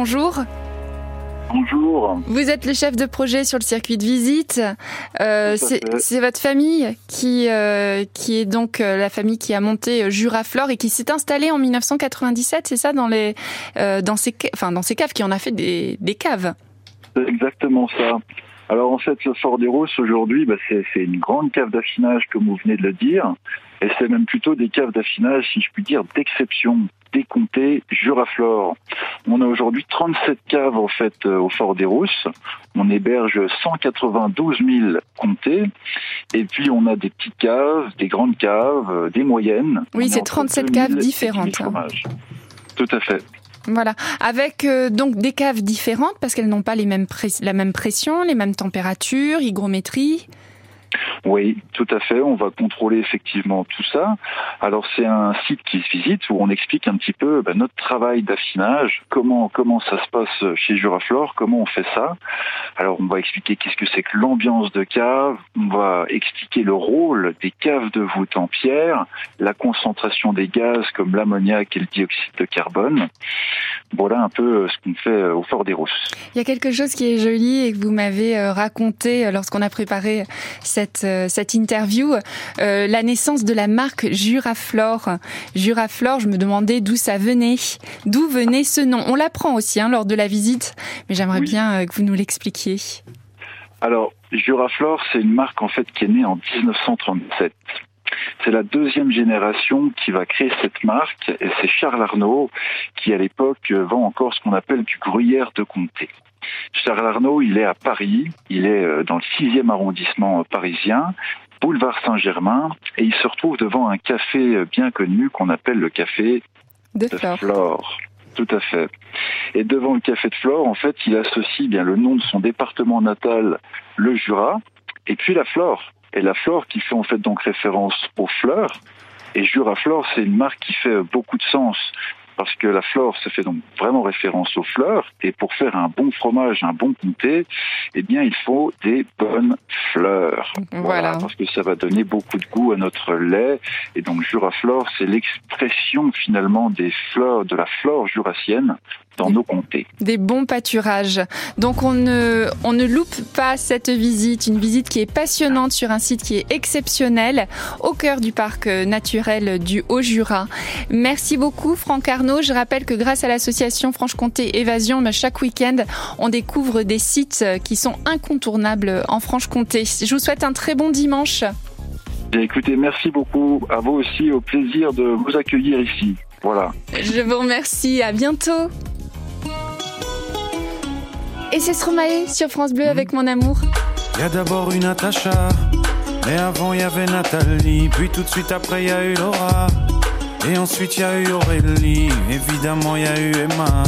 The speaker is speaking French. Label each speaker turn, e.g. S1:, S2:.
S1: bonjour.
S2: Bonjour.
S1: Vous êtes le chef de projet sur le circuit de visite. Euh, c'est votre famille qui, euh, qui est donc euh, la famille qui a monté Juraflore et qui s'est installée en 1997, c'est ça, dans, les, dans, ces, enfin, dans ces caves, qui en a fait des, des caves
S2: C'est exactement ça. Alors en fait, le Fort des Roses aujourd'hui, bah, c'est une grande cave d'affinage, comme vous venez de le dire. Et c'est même plutôt des caves d'affinage, si je puis dire, d'exception, décomptées Juraflore. On a aujourd'hui 37 caves en fait euh, au Fort des Rousses. On héberge 192 000 comtés. Et puis on a des petites caves, des grandes caves, euh, des moyennes.
S1: Oui, c'est 37 caves différentes.
S2: Tout à fait.
S1: Voilà, avec euh, donc des caves différentes parce qu'elles n'ont pas les mêmes la même pression, les mêmes températures, hygrométrie.
S2: Oui, tout à fait. On va contrôler effectivement tout ça. Alors c'est un site qui se visite où on explique un petit peu ben, notre travail d'affinage, comment comment ça se passe chez Juraflore, comment on fait ça. Alors on va expliquer qu'est-ce que c'est que l'ambiance de cave. On va expliquer le rôle des caves de voûte en pierre, la concentration des gaz comme l'ammoniac et le dioxyde de carbone. Voilà un peu ce qu'on fait au Fort des Rousses.
S1: Il y a quelque chose qui est joli et que vous m'avez euh, raconté euh, lorsqu'on a préparé cette euh, cette interview, euh, la naissance de la marque Juraflore. Juraflore, je me demandais d'où ça venait, d'où venait ce nom. On l'apprend aussi hein, lors de la visite, mais j'aimerais bien euh, que vous nous l'expliquiez.
S2: Alors, Juraflore, c'est une marque en fait qui est née en 1937. C'est la deuxième génération qui va créer cette marque et c'est Charles Arnaud qui à l'époque vend encore ce qu'on appelle du gruyère de comté. Charles Arnaud, il est à Paris, il est euh, dans le 6e arrondissement parisien, boulevard Saint-Germain, et il se retrouve devant un café euh, bien connu qu'on appelle le café
S1: de,
S2: Flore. Tout à fait. Et devant le café de Flore, en fait, il associe bien le nom de son département natal, le Jura, et puis la Flore. Et la Flore qui fait en fait donc référence aux fleurs. Et Juraflore, c'est une marque qui fait beaucoup de sens parce que la flore se fait donc vraiment référence aux fleurs. Et pour faire un bon fromage, un bon comté, eh bien, il faut des bonnes fleurs.
S1: Voilà.
S2: Parce que ça va donner beaucoup de goût à notre lait. Et donc, Juraflore, c'est l'expression finalement des fleurs, de la flore jurassienne dans nos comtés.
S1: Des bons pâturages. Donc on ne, on ne loupe pas cette visite, une visite qui est passionnante sur un site qui est exceptionnel au cœur du parc naturel du Haut-Jura. Merci beaucoup Franck Arnaud. Je rappelle que grâce à l'association Franche-Comté Évasion, bah, chaque week-end, on découvre des sites qui sont incontournables en Franche-Comté. Je vous souhaite un très bon dimanche.
S2: écoutez, merci beaucoup. À vous aussi, au plaisir de vous accueillir ici. Voilà.
S1: Je vous remercie. À bientôt. Et c'est Stromae sur France Bleu avec mon amour.
S3: Il y a d'abord une Natacha, mais avant il y avait Nathalie, puis tout de suite après il y a eu Laura, et ensuite il y a eu Aurélie, évidemment il y a eu Emma.